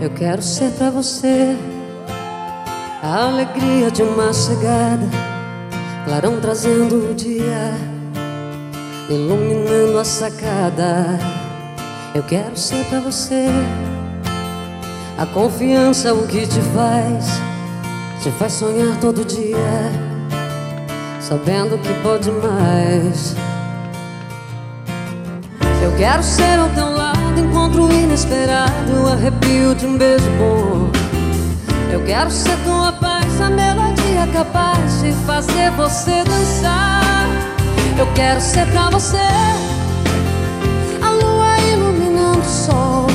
Eu quero ser pra você a alegria de uma chegada, clarão trazendo o dia, iluminando a sacada. Eu quero ser pra você a confiança, o que te faz, te faz sonhar todo dia, sabendo que pode mais. Eu quero ser ao teu lado encontro inesperado, arrepio de um beijo bom. Eu quero ser tua paz, a melodia capaz de fazer você dançar. Eu quero ser pra você a lua iluminando o sol.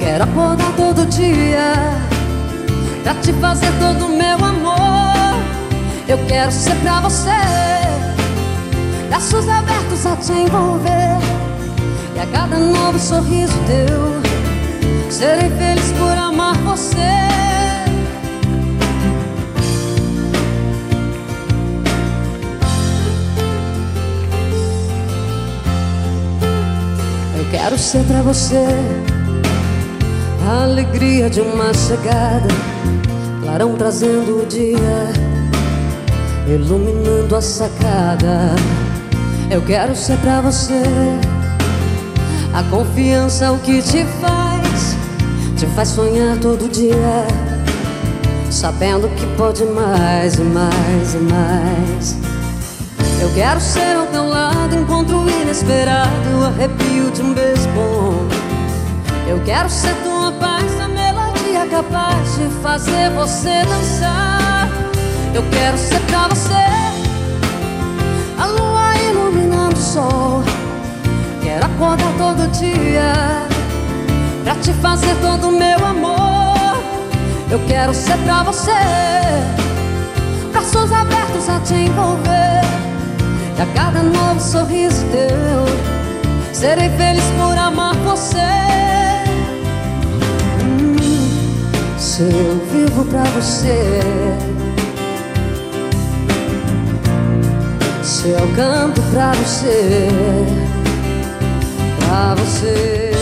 Quero acordar todo dia pra te fazer todo o meu amor. Eu quero ser pra você, braços abertos a te envolver. E a cada novo sorriso teu Serei feliz por amar você quero ser pra você A alegria de uma chegada Clarão trazendo o dia Iluminando a sacada Eu quero ser pra você a confiança o que te faz, te faz sonhar todo dia, sabendo que pode mais e mais e mais. Eu quero ser ao teu lado, encontro inesperado, arrepio de um beijo bom. Eu quero ser tua paz, a melodia capaz de fazer você dançar. Eu quero ser pra você a lua iluminando o sol. Quero acordar todo dia Pra te fazer todo o meu amor Eu quero ser pra você Braços abertos a te envolver E a cada novo sorriso teu Serei feliz por Se eu vivo pra você Se eu canto pra você pra você.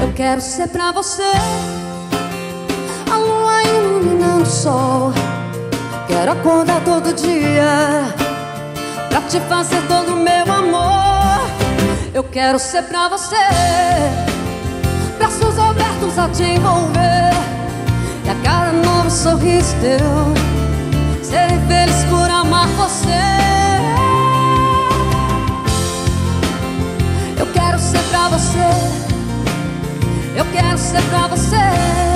Eu quero ser pra você a lua iluminando o sol. Quero acordar todo dia pra te fazer todo o meu amor. Eu quero ser pra você, braços abertos a te envolver. E a cada novo sorriso teu Serei feliz por amar você Eu quero ser pra você Eu quero ser Pra você